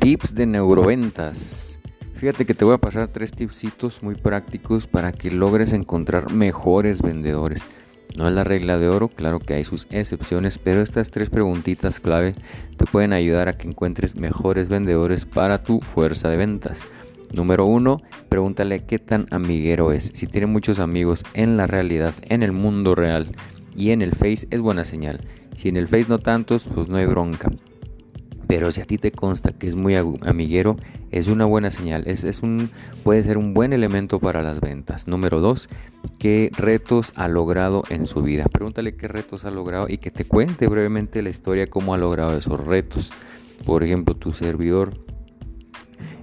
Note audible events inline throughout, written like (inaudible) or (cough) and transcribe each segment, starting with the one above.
Tips de neuroventas. Fíjate que te voy a pasar tres tipsitos muy prácticos para que logres encontrar mejores vendedores. No es la regla de oro, claro que hay sus excepciones, pero estas tres preguntitas clave te pueden ayudar a que encuentres mejores vendedores para tu fuerza de ventas. Número uno, pregúntale qué tan amiguero es. Si tiene muchos amigos en la realidad, en el mundo real y en el Face es buena señal. Si en el Face no tantos, pues no hay bronca. Pero si a ti te consta que es muy amiguero, es una buena señal. Es, un, puede ser un buen elemento para las ventas. Número dos, ¿qué retos ha logrado en su vida? Pregúntale qué retos ha logrado y que te cuente brevemente la historia, cómo ha logrado esos retos. Por ejemplo, tu servidor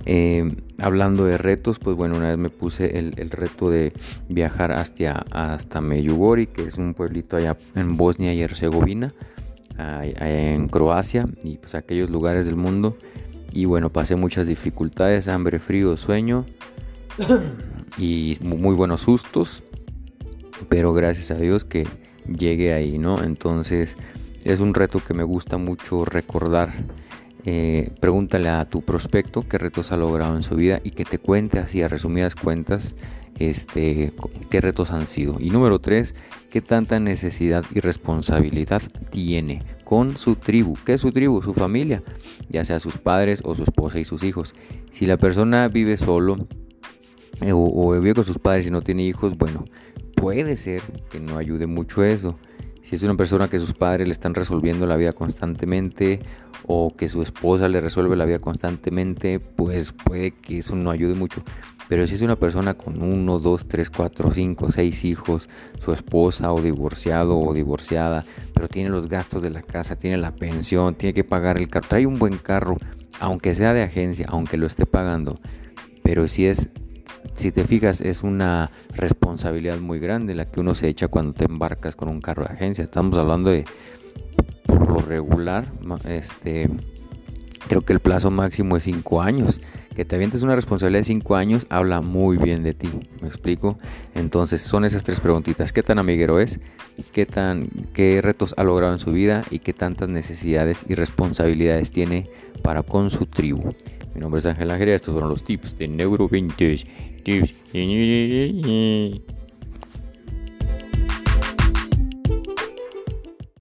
eh, hablando de retos, pues bueno, una vez me puse el, reto de viajar hasta, hasta que es un pueblito allá en Bosnia y Herzegovina, en Croacia y pues aquellos lugares del mundo. Y bueno, pasé muchas dificultades, hambre, frío, sueño (coughs) y muy buenos sustos, pero gracias a Dios que llegué ahí, ¿no? Entonces es un reto que me gusta mucho recordar eh, pregúntale a tu prospecto qué retos ha logrado en su vida y que te cuente así a resumidas cuentas este, qué retos han sido. Y número tres, qué tanta necesidad y responsabilidad tiene con su tribu. ¿Qué es su tribu? Su familia, ya sea sus padres o su esposa y sus hijos. Si la persona vive solo eh, o, o vive con sus padres y no tiene hijos, bueno, puede ser que no ayude mucho eso. Si es una persona que sus padres le están resolviendo la vida constantemente o que su esposa le resuelve la vida constantemente, pues puede que eso no ayude mucho. Pero si es una persona con uno, dos, tres, cuatro, cinco, seis hijos, su esposa o divorciado o divorciada, pero tiene los gastos de la casa, tiene la pensión, tiene que pagar el carro, trae un buen carro, aunque sea de agencia, aunque lo esté pagando, pero si es si te fijas, es una responsabilidad muy grande la que uno se echa cuando te embarcas con un carro de agencia. Estamos hablando de, por lo regular, este, creo que el plazo máximo es 5 años. Que te avientes una responsabilidad de 5 años habla muy bien de ti, ¿me explico? Entonces son esas tres preguntitas. ¿Qué tan amiguero es? ¿Qué, tan, ¿Qué retos ha logrado en su vida? ¿Y qué tantas necesidades y responsabilidades tiene para con su tribu? Mi nombre es Ángel Ángel estos son los tips de Neuro 20. Tips.